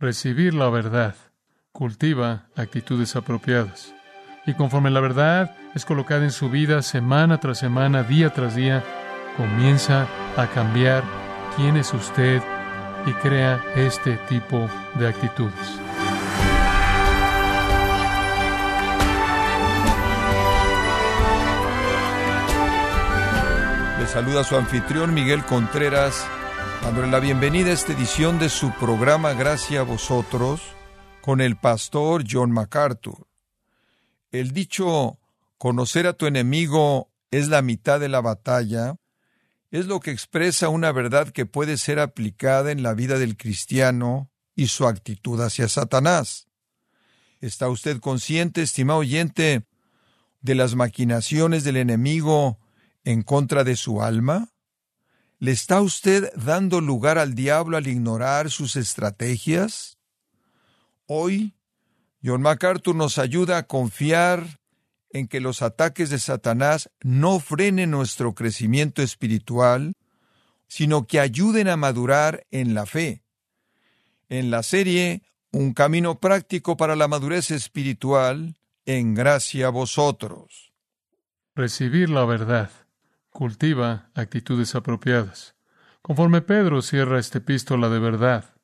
recibir la verdad cultiva actitudes apropiadas. Y conforme la verdad es colocada en su vida semana tras semana, día tras día, comienza a cambiar quién es usted y crea este tipo de actitudes. Le saluda su anfitrión Miguel Contreras, dándole la bienvenida a esta edición de su programa Gracias a vosotros con el pastor John MacArthur. El dicho conocer a tu enemigo es la mitad de la batalla es lo que expresa una verdad que puede ser aplicada en la vida del cristiano y su actitud hacia Satanás. ¿Está usted consciente, estimado oyente, de las maquinaciones del enemigo en contra de su alma? ¿Le está usted dando lugar al diablo al ignorar sus estrategias? Hoy, John MacArthur nos ayuda a confiar en que los ataques de Satanás no frenen nuestro crecimiento espiritual, sino que ayuden a madurar en la fe. En la serie Un camino práctico para la madurez espiritual, en gracia a vosotros. Recibir la verdad cultiva actitudes apropiadas. Conforme Pedro cierra esta epístola de verdad,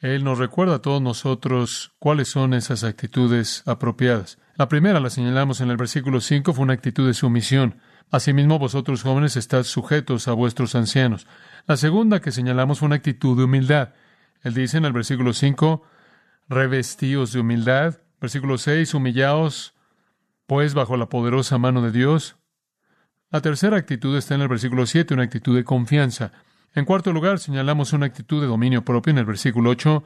él nos recuerda a todos nosotros cuáles son esas actitudes apropiadas. La primera la señalamos en el versículo 5, fue una actitud de sumisión. Asimismo, vosotros jóvenes estad sujetos a vuestros ancianos. La segunda que señalamos fue una actitud de humildad. Él dice en el versículo 5, revestíos de humildad. Versículo 6, humillaos, pues, bajo la poderosa mano de Dios. La tercera actitud está en el versículo 7, una actitud de confianza. En cuarto lugar, señalamos una actitud de dominio propio en el versículo 8.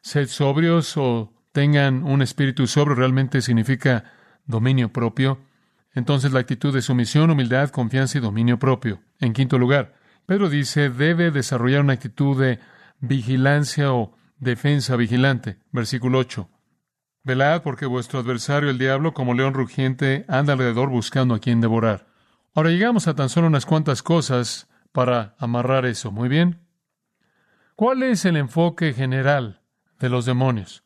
Sed sobrios o tengan un espíritu sobrio realmente significa dominio propio. Entonces la actitud de sumisión, humildad, confianza y dominio propio. En quinto lugar, Pedro dice debe desarrollar una actitud de vigilancia o defensa vigilante. Versículo 8. Velad porque vuestro adversario el diablo, como león rugiente, anda alrededor buscando a quien devorar. Ahora llegamos a tan solo unas cuantas cosas para amarrar eso. Muy bien. ¿Cuál es el enfoque general de los demonios?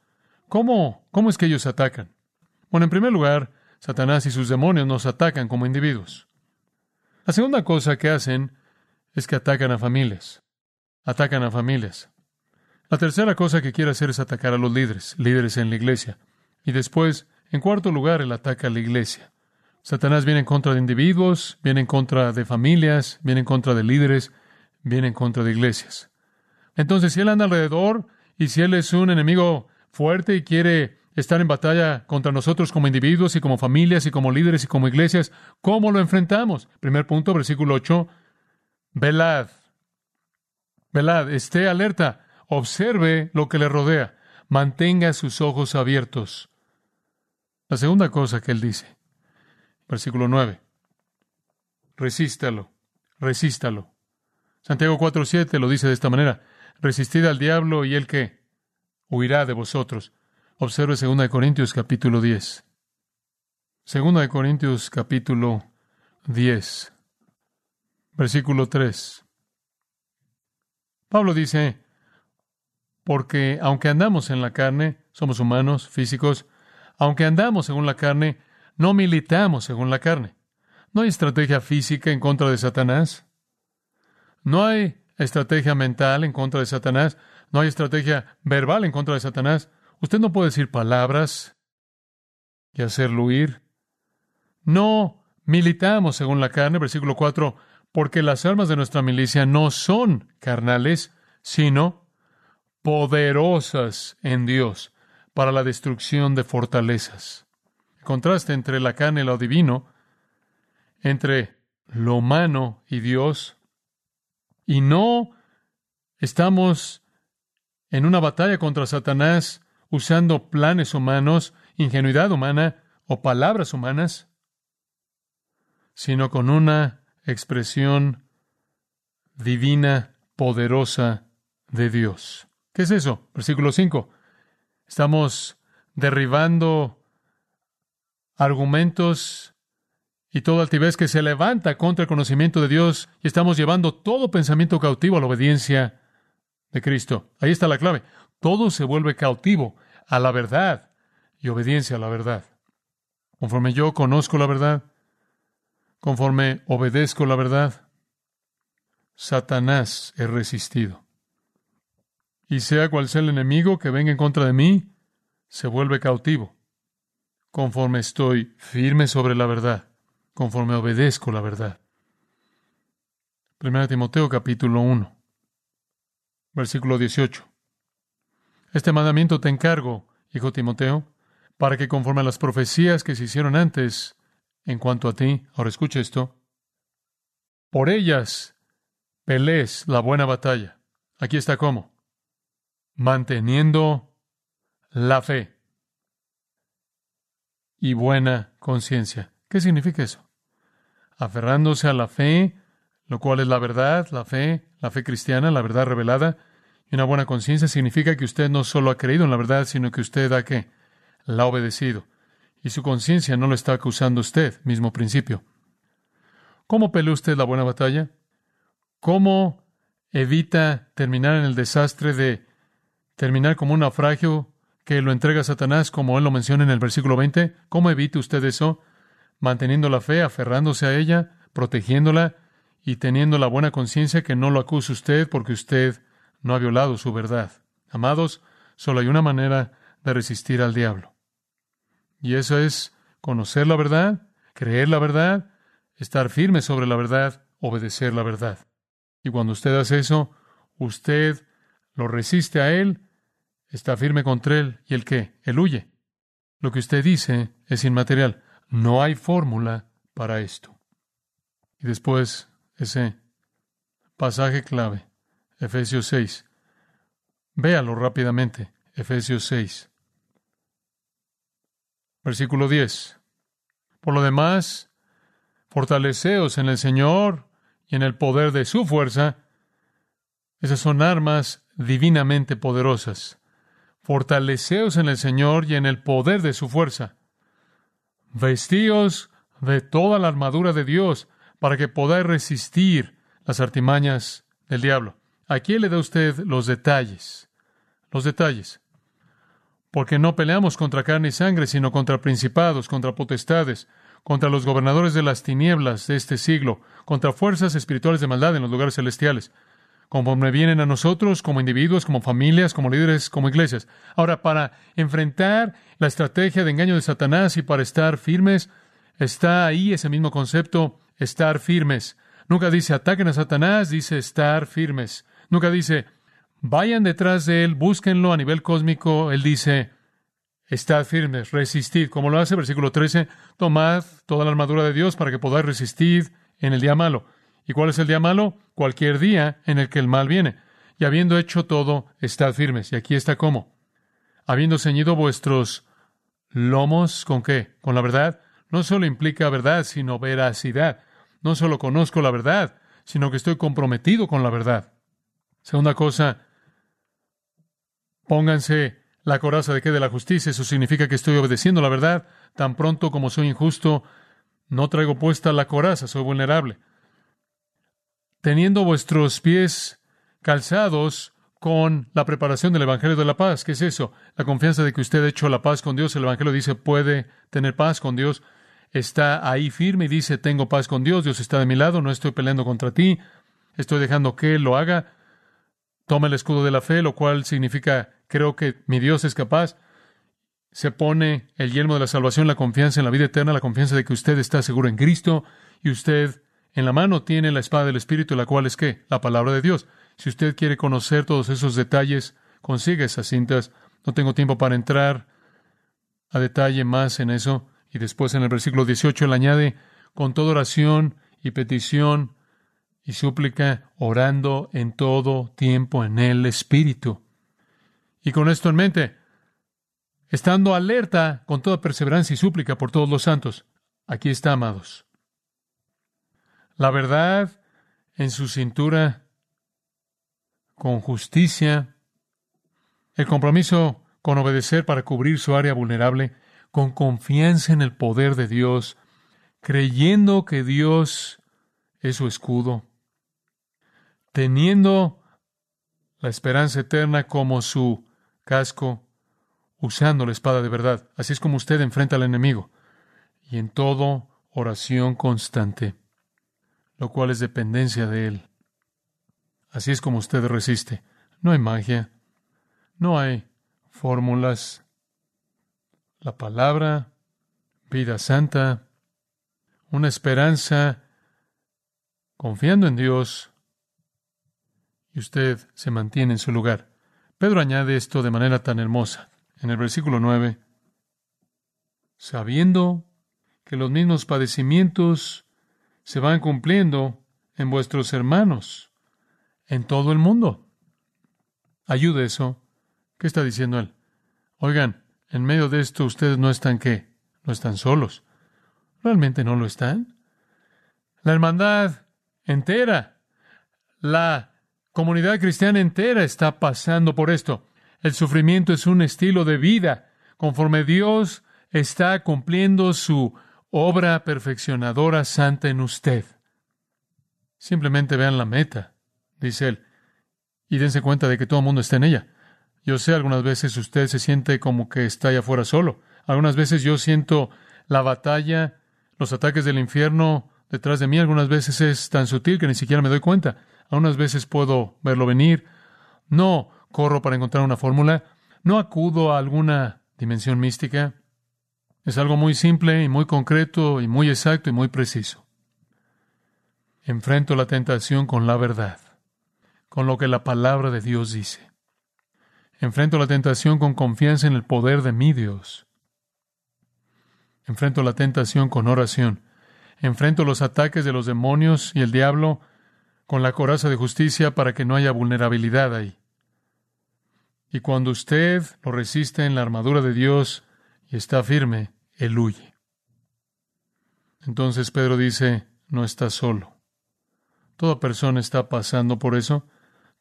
¿Cómo, cómo es que ellos atacan? Bueno, en primer lugar, Satanás y sus demonios nos atacan como individuos. La segunda cosa que hacen es que atacan a familias. Atacan a familias. La tercera cosa que quiere hacer es atacar a los líderes, líderes en la iglesia. Y después, en cuarto lugar, él ataca a la iglesia. Satanás viene en contra de individuos, viene en contra de familias, viene en contra de líderes, viene en contra de iglesias. Entonces, si él anda alrededor y si él es un enemigo fuerte y quiere estar en batalla contra nosotros como individuos y como familias y como líderes y como iglesias, ¿cómo lo enfrentamos? Primer punto, versículo 8. Velad. Velad, esté alerta, observe lo que le rodea, mantenga sus ojos abiertos. La segunda cosa que él dice, Versículo 9. Resístalo, resístalo. Santiago 4.7 lo dice de esta manera. Resistid al diablo y él que huirá de vosotros. Observe 2 de Corintios capítulo 10. 2 de Corintios capítulo 10. Versículo 3. Pablo dice, porque aunque andamos en la carne, somos humanos, físicos, aunque andamos según la carne, no militamos según la carne. No hay estrategia física en contra de Satanás. No hay estrategia mental en contra de Satanás. No hay estrategia verbal en contra de Satanás. Usted no puede decir palabras y hacerlo huir. No militamos según la carne, versículo 4, porque las armas de nuestra milicia no son carnales, sino poderosas en Dios para la destrucción de fortalezas contraste entre la carne y lo divino, entre lo humano y Dios, y no estamos en una batalla contra Satanás usando planes humanos, ingenuidad humana o palabras humanas, sino con una expresión divina, poderosa de Dios. ¿Qué es eso? Versículo 5. Estamos derribando argumentos y toda altivez que se levanta contra el conocimiento de Dios y estamos llevando todo pensamiento cautivo a la obediencia de Cristo. Ahí está la clave. todo se vuelve cautivo a la verdad y obediencia a la verdad. Conforme yo conozco la verdad, conforme obedezco la verdad, Satanás es resistido. Y sea cual sea el enemigo que venga en contra de mí, se vuelve cautivo, conforme estoy firme sobre la verdad, conforme obedezco la verdad. 1 Timoteo capítulo 1, versículo 18. Este mandamiento te encargo, hijo Timoteo, para que conforme a las profecías que se hicieron antes, en cuanto a ti, ahora escucha esto, por ellas pelees la buena batalla. Aquí está cómo. Manteniendo la fe y buena conciencia. ¿Qué significa eso? Aferrándose a la fe, lo cual es la verdad, la fe, la fe cristiana, la verdad revelada, y una buena conciencia significa que usted no solo ha creído en la verdad, sino que usted ha que la ha obedecido. Y su conciencia no lo está acusando usted, mismo principio. ¿Cómo pelea usted la buena batalla? ¿Cómo evita terminar en el desastre de terminar como un naufragio que lo entrega a Satanás, como él lo menciona en el versículo 20? ¿Cómo evita usted eso? Manteniendo la fe, aferrándose a ella, protegiéndola y teniendo la buena conciencia que no lo acuse usted porque usted no ha violado su verdad. Amados, solo hay una manera de resistir al diablo. Y eso es conocer la verdad, creer la verdad, estar firme sobre la verdad, obedecer la verdad. Y cuando usted hace eso, usted lo resiste a él, está firme contra él, y el qué? Él huye. Lo que usted dice es inmaterial. No hay fórmula para esto. Y después, ese pasaje clave. Efesios 6. Véalo rápidamente. Efesios 6. Versículo 10. Por lo demás, fortaleceos en el Señor y en el poder de su fuerza. Esas son armas divinamente poderosas. Fortaleceos en el Señor y en el poder de su fuerza. Vestíos de toda la armadura de Dios para que podáis resistir las artimañas del diablo. Aquí le da usted los detalles, los detalles. Porque no peleamos contra carne y sangre, sino contra principados, contra potestades, contra los gobernadores de las tinieblas de este siglo, contra fuerzas espirituales de maldad en los lugares celestiales, conforme vienen a nosotros como individuos, como familias, como líderes, como iglesias. Ahora, para enfrentar la estrategia de engaño de Satanás y para estar firmes, está ahí ese mismo concepto, estar firmes. Nunca dice ataquen a Satanás, dice estar firmes. Nunca dice, vayan detrás de él, búsquenlo a nivel cósmico. Él dice, estad firmes, resistid. Como lo hace versículo 13, tomad toda la armadura de Dios para que podáis resistir en el día malo. ¿Y cuál es el día malo? Cualquier día en el que el mal viene. Y habiendo hecho todo, estad firmes. Y aquí está cómo. Habiendo ceñido vuestros lomos, ¿con qué? Con la verdad. No solo implica verdad, sino veracidad. No solo conozco la verdad, sino que estoy comprometido con la verdad. Segunda cosa, pónganse la coraza de qué de la justicia. Eso significa que estoy obedeciendo la verdad. Tan pronto como soy injusto, no traigo puesta la coraza, soy vulnerable. Teniendo vuestros pies calzados con la preparación del Evangelio de la paz. ¿Qué es eso? La confianza de que usted ha hecho la paz con Dios. El Evangelio dice puede tener paz con Dios. Está ahí firme y dice tengo paz con Dios. Dios está de mi lado. No estoy peleando contra ti. Estoy dejando que Él lo haga toma el escudo de la fe, lo cual significa creo que mi Dios es capaz. Se pone el yelmo de la salvación, la confianza en la vida eterna, la confianza de que usted está seguro en Cristo y usted en la mano tiene la espada del Espíritu, la cual es qué? La palabra de Dios. Si usted quiere conocer todos esos detalles, consigue esas cintas. No tengo tiempo para entrar a detalle más en eso. Y después en el versículo 18 él añade, con toda oración y petición y súplica, orando en todo tiempo en el Espíritu. Y con esto en mente, estando alerta con toda perseverancia y súplica por todos los santos. Aquí está, amados. La verdad en su cintura, con justicia, el compromiso con obedecer para cubrir su área vulnerable, con confianza en el poder de Dios, creyendo que Dios es su escudo, teniendo la esperanza eterna como su casco, usando la espada de verdad. Así es como usted enfrenta al enemigo. Y en todo, oración constante, lo cual es dependencia de Él. Así es como usted resiste. No hay magia, no hay fórmulas. La palabra, vida santa, una esperanza, confiando en Dios, y usted se mantiene en su lugar. Pedro añade esto de manera tan hermosa. En el versículo 9, sabiendo que los mismos padecimientos se van cumpliendo en vuestros hermanos en todo el mundo. Ayude eso. ¿Qué está diciendo él? Oigan, en medio de esto ustedes no están qué? No están solos. ¿Realmente no lo están? La hermandad entera, la comunidad cristiana entera está pasando por esto. El sufrimiento es un estilo de vida conforme Dios está cumpliendo su obra perfeccionadora santa en usted. Simplemente vean la meta, dice él, y dense cuenta de que todo el mundo está en ella. Yo sé, algunas veces usted se siente como que está allá afuera solo. Algunas veces yo siento la batalla, los ataques del infierno detrás de mí. Algunas veces es tan sutil que ni siquiera me doy cuenta. Algunas veces puedo verlo venir. No corro para encontrar una fórmula. No acudo a alguna dimensión mística. Es algo muy simple y muy concreto y muy exacto y muy preciso. Enfrento la tentación con la verdad, con lo que la palabra de Dios dice. Enfrento la tentación con confianza en el poder de mi Dios. Enfrento la tentación con oración. Enfrento los ataques de los demonios y el diablo con la coraza de justicia para que no haya vulnerabilidad ahí. Y cuando usted lo resiste en la armadura de Dios y está firme, él huye. Entonces Pedro dice, no está solo. Toda persona está pasando por eso.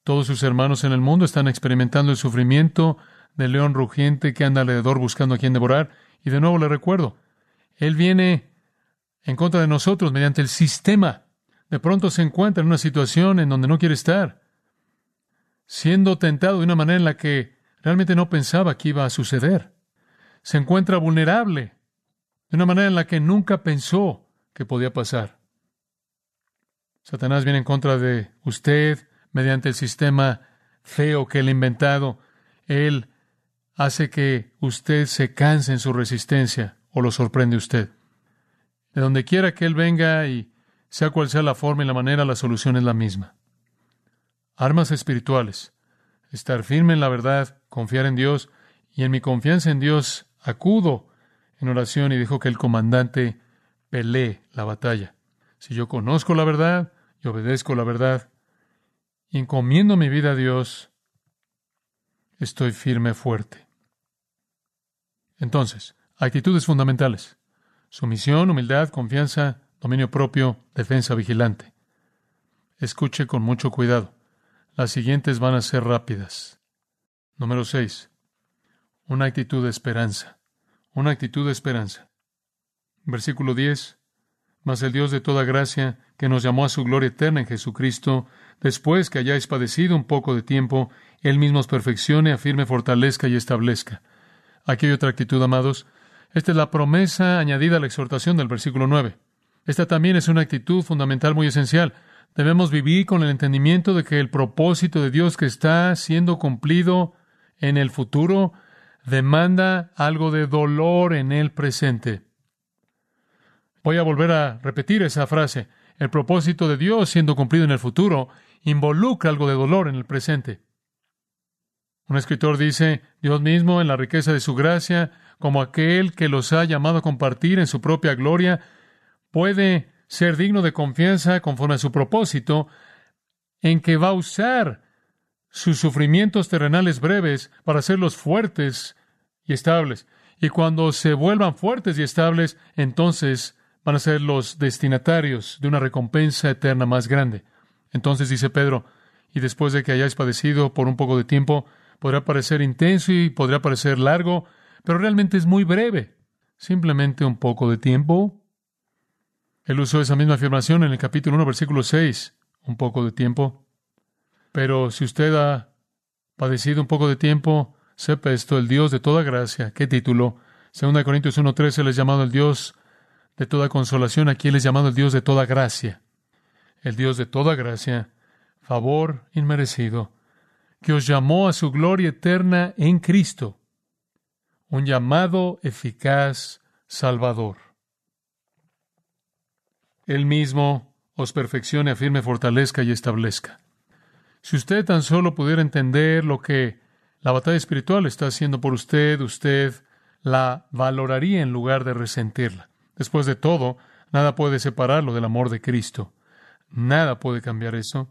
Todos sus hermanos en el mundo están experimentando el sufrimiento del león rugiente que anda alrededor buscando a quien devorar. Y de nuevo le recuerdo, Él viene en contra de nosotros mediante el sistema. De pronto se encuentra en una situación en donde no quiere estar, siendo tentado de una manera en la que realmente no pensaba que iba a suceder. Se encuentra vulnerable de una manera en la que nunca pensó que podía pasar. Satanás viene en contra de usted mediante el sistema feo que él ha inventado. Él hace que usted se canse en su resistencia o lo sorprende usted. De donde quiera que él venga y sea cual sea la forma y la manera, la solución es la misma. Armas espirituales. Estar firme en la verdad, confiar en Dios y en mi confianza en Dios acudo en oración y dijo que el comandante pelee la batalla. Si yo conozco la verdad y obedezco la verdad y encomiendo mi vida a Dios, estoy firme, fuerte. Entonces, actitudes fundamentales. Sumisión, humildad, confianza, dominio propio, defensa vigilante. Escuche con mucho cuidado. Las siguientes van a ser rápidas. Número 6. Una actitud de esperanza una actitud de esperanza. Versículo 10. Mas el Dios de toda gracia, que nos llamó a su gloria eterna en Jesucristo, después que hayáis padecido un poco de tiempo, Él mismo os perfeccione, afirme, fortalezca y establezca. Aquí hay otra actitud, amados. Esta es la promesa añadida a la exhortación del versículo 9. Esta también es una actitud fundamental muy esencial. Debemos vivir con el entendimiento de que el propósito de Dios que está siendo cumplido en el futuro demanda algo de dolor en el presente. Voy a volver a repetir esa frase. El propósito de Dios siendo cumplido en el futuro involucra algo de dolor en el presente. Un escritor dice, Dios mismo, en la riqueza de su gracia, como aquel que los ha llamado a compartir en su propia gloria, puede ser digno de confianza conforme a su propósito, en que va a usar sus sufrimientos terrenales breves para hacerlos fuertes y estables. Y cuando se vuelvan fuertes y estables, entonces van a ser los destinatarios de una recompensa eterna más grande. Entonces dice Pedro, y después de que hayáis padecido por un poco de tiempo, podrá parecer intenso y podrá parecer largo, pero realmente es muy breve, simplemente un poco de tiempo. Él usó esa misma afirmación en el capítulo 1, versículo 6, un poco de tiempo. Pero si usted ha padecido un poco de tiempo, sepa esto, el Dios de toda gracia. ¿Qué título? 2 Corintios 1.13 Él es llamado el Dios de toda consolación. Aquí Él es llamado el Dios de toda gracia. El Dios de toda gracia, favor inmerecido, que os llamó a su gloria eterna en Cristo. Un llamado eficaz Salvador. Él mismo os perfeccione, afirme, fortalezca y establezca. Si usted tan solo pudiera entender lo que la batalla espiritual está haciendo por usted, usted la valoraría en lugar de resentirla. Después de todo, nada puede separarlo del amor de Cristo. Nada puede cambiar eso.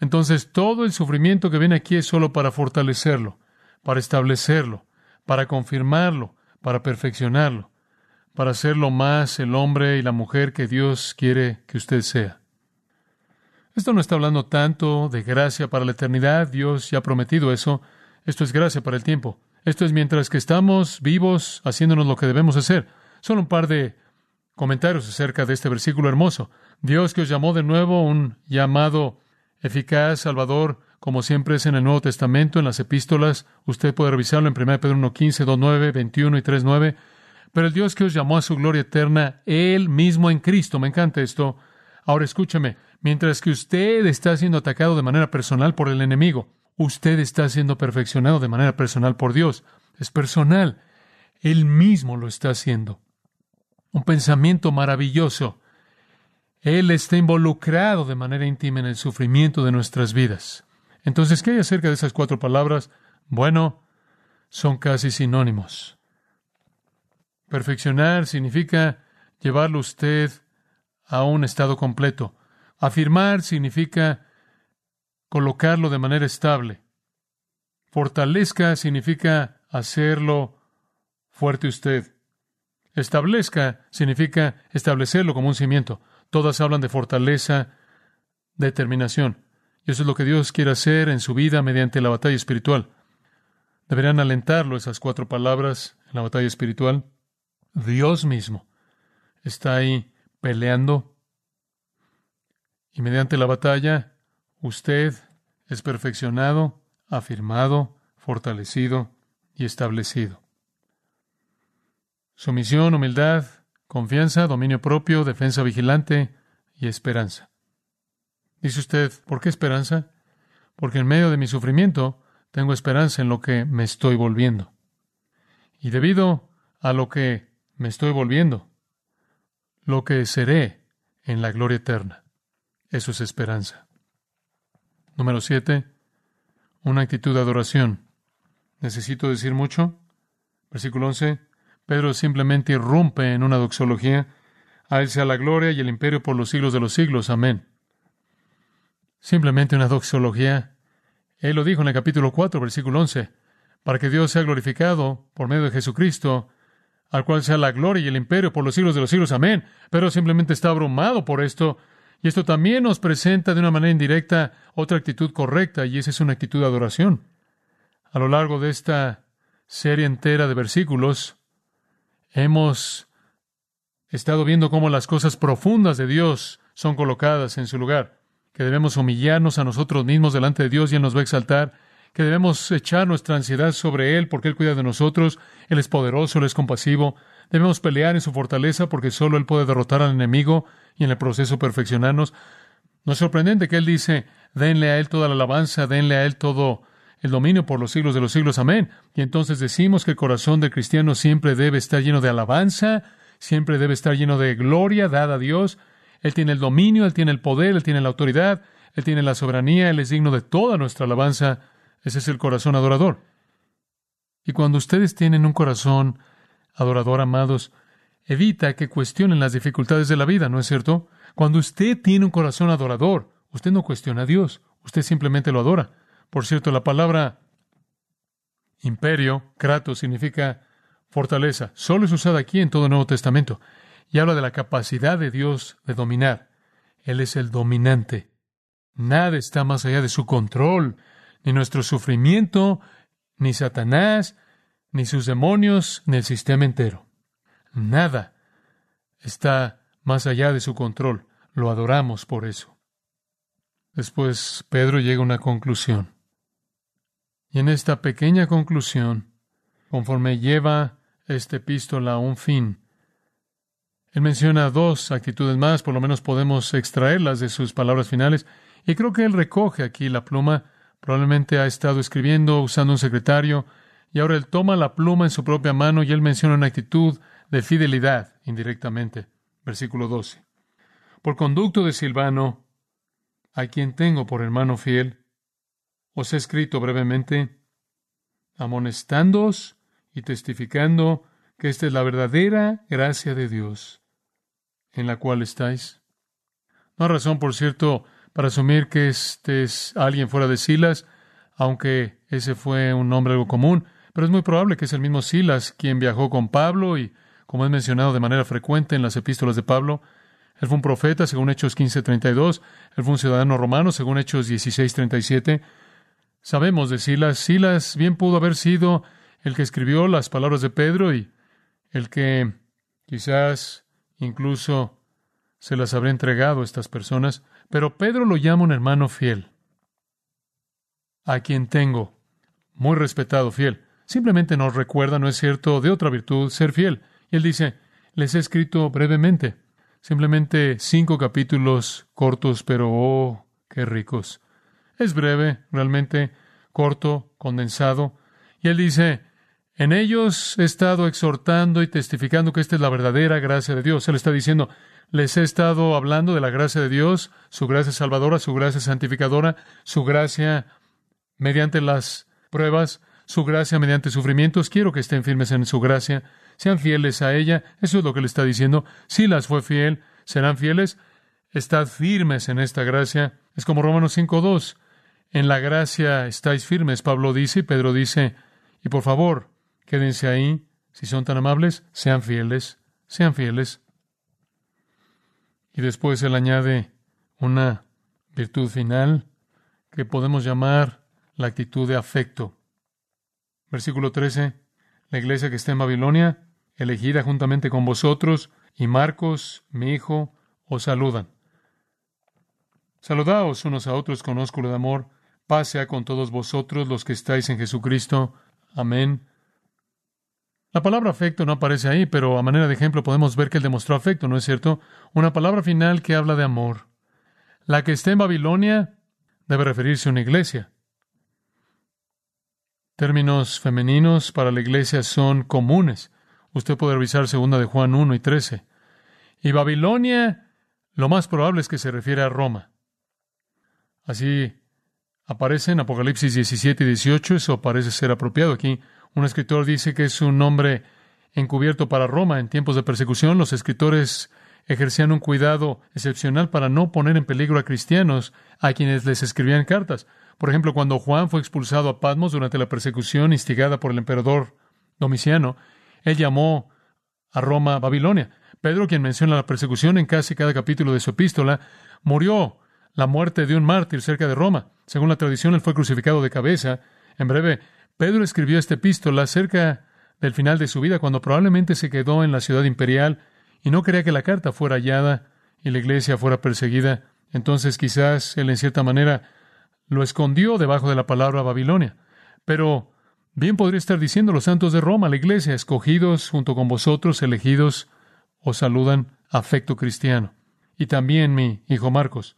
Entonces, todo el sufrimiento que viene aquí es solo para fortalecerlo, para establecerlo, para confirmarlo, para perfeccionarlo, para hacerlo más el hombre y la mujer que Dios quiere que usted sea. Esto no está hablando tanto de gracia para la eternidad, Dios ya ha prometido eso, esto es gracia para el tiempo. Esto es mientras que estamos vivos haciéndonos lo que debemos hacer. Solo un par de comentarios acerca de este versículo hermoso. Dios que os llamó de nuevo un llamado eficaz, salvador, como siempre es en el Nuevo Testamento, en las epístolas. Usted puede revisarlo en 1 Pedro 1.15, 2.9, 21 y 3.9. Pero el Dios que os llamó a su gloria eterna, Él mismo en Cristo. Me encanta esto. Ahora escúcheme. Mientras que usted está siendo atacado de manera personal por el enemigo, usted está siendo perfeccionado de manera personal por Dios. Es personal. Él mismo lo está haciendo. Un pensamiento maravilloso. Él está involucrado de manera íntima en el sufrimiento de nuestras vidas. Entonces, ¿qué hay acerca de esas cuatro palabras? Bueno, son casi sinónimos. Perfeccionar significa llevarlo usted a un estado completo. Afirmar significa colocarlo de manera estable. Fortalezca significa hacerlo fuerte usted. Establezca significa establecerlo como un cimiento. Todas hablan de fortaleza, determinación. Y eso es lo que Dios quiere hacer en su vida mediante la batalla espiritual. Deberían alentarlo esas cuatro palabras en la batalla espiritual. Dios mismo está ahí peleando. Y mediante la batalla, usted es perfeccionado, afirmado, fortalecido y establecido. Sumisión, humildad, confianza, dominio propio, defensa vigilante y esperanza. Dice usted, ¿por qué esperanza? Porque en medio de mi sufrimiento tengo esperanza en lo que me estoy volviendo. Y debido a lo que me estoy volviendo, lo que seré en la gloria eterna. Eso es esperanza. Número siete, una actitud de adoración. ¿Necesito decir mucho? Versículo 11. Pedro simplemente irrumpe en una doxología. A él sea la gloria y el imperio por los siglos de los siglos. Amén. Simplemente una doxología. Él lo dijo en el capítulo 4, versículo 11. Para que Dios sea glorificado por medio de Jesucristo, al cual sea la gloria y el imperio por los siglos de los siglos. Amén. Pero simplemente está abrumado por esto. Y esto también nos presenta de una manera indirecta otra actitud correcta, y esa es una actitud de adoración. A lo largo de esta serie entera de versículos, Hemos estado viendo cómo las cosas profundas de Dios son colocadas en su lugar, que debemos humillarnos a nosotros mismos delante de Dios y Él nos va a exaltar, que debemos echar nuestra ansiedad sobre Él porque Él cuida de nosotros, Él es poderoso, Él es compasivo, debemos pelear en su fortaleza porque solo Él puede derrotar al enemigo y en el proceso perfeccionarnos. No es sorprendente que Él dice, denle a Él toda la alabanza, denle a Él todo el dominio por los siglos de los siglos. Amén. Y entonces decimos que el corazón del cristiano siempre debe estar lleno de alabanza, siempre debe estar lleno de gloria dada a Dios. Él tiene el dominio, Él tiene el poder, Él tiene la autoridad, Él tiene la soberanía, Él es digno de toda nuestra alabanza. Ese es el corazón adorador. Y cuando ustedes tienen un corazón adorador, amados, evita que cuestionen las dificultades de la vida, ¿no es cierto? Cuando usted tiene un corazón adorador, usted no cuestiona a Dios, usted simplemente lo adora. Por cierto, la palabra imperio, kratos, significa fortaleza. Solo es usada aquí en todo el Nuevo Testamento y habla de la capacidad de Dios de dominar. Él es el dominante. Nada está más allá de su control, ni nuestro sufrimiento, ni Satanás, ni sus demonios, ni el sistema entero. Nada está más allá de su control. Lo adoramos por eso. Después Pedro llega a una conclusión. Y en esta pequeña conclusión, conforme lleva esta epístola a un fin, él menciona dos actitudes más, por lo menos podemos extraerlas de sus palabras finales, y creo que él recoge aquí la pluma, probablemente ha estado escribiendo usando un secretario, y ahora él toma la pluma en su propia mano y él menciona una actitud de fidelidad indirectamente. Versículo 12. Por conducto de Silvano, a quien tengo por hermano fiel, os he escrito brevemente, amonestándoos y testificando que esta es la verdadera gracia de Dios en la cual estáis. No hay razón, por cierto, para asumir que este es alguien fuera de Silas, aunque ese fue un nombre algo común, pero es muy probable que es el mismo Silas quien viajó con Pablo y, como es mencionado de manera frecuente en las epístolas de Pablo, él fue un profeta, según Hechos 15:32, él fue un ciudadano romano, según Hechos 16:37. Sabemos de Silas, Silas bien pudo haber sido el que escribió las palabras de Pedro y el que quizás Incluso se las habría entregado a estas personas, pero Pedro lo llama un hermano fiel, a quien tengo, muy respetado, fiel. Simplemente nos recuerda, ¿no es cierto?, de otra virtud, ser fiel. Y él dice, les he escrito brevemente, simplemente cinco capítulos cortos, pero oh, qué ricos. Es breve, realmente corto, condensado. Y él dice, en ellos he estado exhortando y testificando que esta es la verdadera gracia de Dios. Él está diciendo, les he estado hablando de la gracia de Dios, su gracia salvadora, su gracia santificadora, su gracia mediante las pruebas, su gracia mediante sufrimientos. Quiero que estén firmes en su gracia, sean fieles a ella. Eso es lo que le está diciendo. Si las fue fiel, serán fieles. Estad firmes en esta gracia. Es como Romanos 5.2. En la gracia estáis firmes, Pablo dice, y Pedro dice, y por favor, Quédense ahí. Si son tan amables, sean fieles, sean fieles. Y después él añade una virtud final que podemos llamar la actitud de afecto. Versículo 13. La iglesia que está en Babilonia, elegida juntamente con vosotros, y Marcos, mi hijo, os saludan. Saludaos unos a otros con ósculo de amor. Pase con todos vosotros los que estáis en Jesucristo. Amén. La palabra afecto no aparece ahí, pero a manera de ejemplo podemos ver que él demostró afecto, ¿no es cierto? Una palabra final que habla de amor. La que está en Babilonia debe referirse a una iglesia. Términos femeninos para la iglesia son comunes. Usted puede revisar segunda de Juan 1 y 13. Y Babilonia, lo más probable es que se refiere a Roma. Así aparece en Apocalipsis 17 y 18, eso parece ser apropiado aquí. Un escritor dice que es un nombre encubierto para Roma. En tiempos de persecución, los escritores ejercían un cuidado excepcional para no poner en peligro a cristianos a quienes les escribían cartas. Por ejemplo, cuando Juan fue expulsado a Patmos durante la persecución instigada por el emperador Domiciano, él llamó a Roma Babilonia. Pedro, quien menciona la persecución en casi cada capítulo de su epístola, murió la muerte de un mártir cerca de Roma. Según la tradición, él fue crucificado de cabeza. En breve, Pedro escribió esta epístola cerca del final de su vida, cuando probablemente se quedó en la ciudad imperial y no quería que la carta fuera hallada y la iglesia fuera perseguida. Entonces quizás él en cierta manera lo escondió debajo de la palabra Babilonia. Pero bien podría estar diciendo los santos de Roma, la iglesia, escogidos junto con vosotros, elegidos, os saludan afecto cristiano. Y también mi hijo Marcos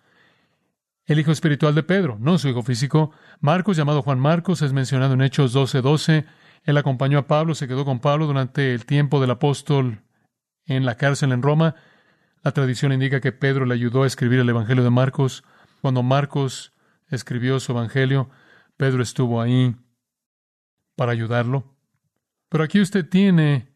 el hijo espiritual de Pedro, no su hijo físico. Marcos, llamado Juan Marcos, es mencionado en Hechos 12:12. 12. Él acompañó a Pablo, se quedó con Pablo durante el tiempo del apóstol en la cárcel en Roma. La tradición indica que Pedro le ayudó a escribir el Evangelio de Marcos. Cuando Marcos escribió su Evangelio, Pedro estuvo ahí para ayudarlo. Pero aquí usted tiene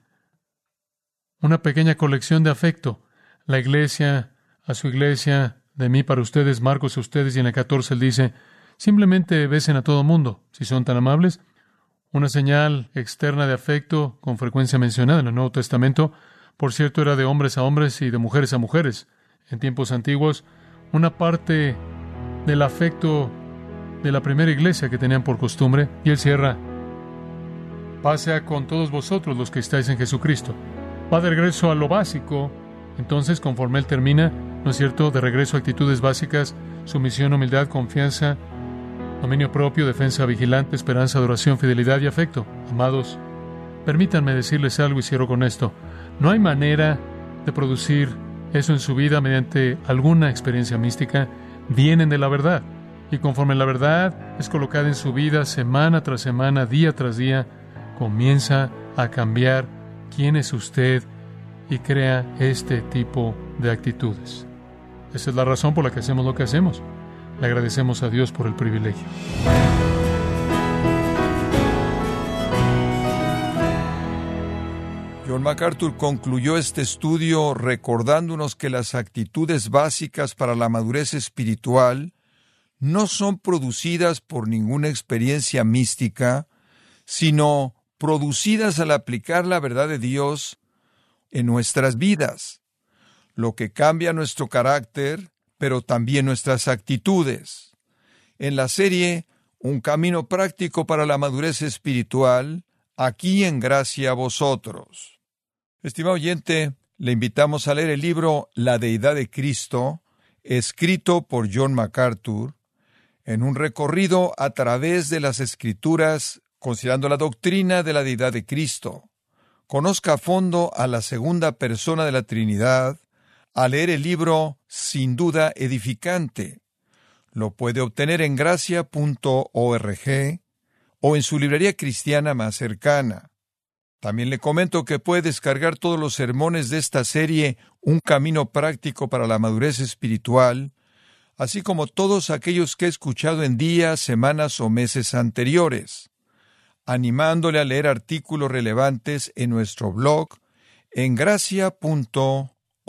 una pequeña colección de afecto. La iglesia, a su iglesia, de mí para ustedes, Marcos a ustedes, y en el 14 él dice, simplemente besen a todo mundo, si son tan amables. Una señal externa de afecto con frecuencia mencionada en el Nuevo Testamento, por cierto, era de hombres a hombres y de mujeres a mujeres. En tiempos antiguos, una parte del afecto de la primera iglesia que tenían por costumbre, y él cierra, pase con todos vosotros los que estáis en Jesucristo. Va de regreso a lo básico, entonces conforme él termina, ¿no es cierto?, de regreso a actitudes básicas, sumisión, humildad, confianza, Dominio propio, defensa vigilante, esperanza, adoración, fidelidad y afecto. Amados, permítanme decirles algo y cierro con esto. No hay manera de producir eso en su vida mediante alguna experiencia mística. Vienen de la verdad. Y conforme la verdad es colocada en su vida semana tras semana, día tras día, comienza a cambiar quién es usted y crea este tipo de actitudes. Esa es la razón por la que hacemos lo que hacemos. Le agradecemos a Dios por el privilegio. John MacArthur concluyó este estudio recordándonos que las actitudes básicas para la madurez espiritual no son producidas por ninguna experiencia mística, sino producidas al aplicar la verdad de Dios en nuestras vidas, lo que cambia nuestro carácter, pero también nuestras actitudes. En la serie Un camino práctico para la madurez espiritual, aquí en gracia a vosotros. Estimado oyente, le invitamos a leer el libro La Deidad de Cristo, escrito por John MacArthur, en un recorrido a través de las Escrituras, considerando la doctrina de la Deidad de Cristo. Conozca a fondo a la segunda persona de la Trinidad, a leer el libro sin duda edificante. Lo puede obtener en gracia.org o en su librería cristiana más cercana. También le comento que puede descargar todos los sermones de esta serie Un camino práctico para la madurez espiritual, así como todos aquellos que he escuchado en días, semanas o meses anteriores, animándole a leer artículos relevantes en nuestro blog en gracia.org.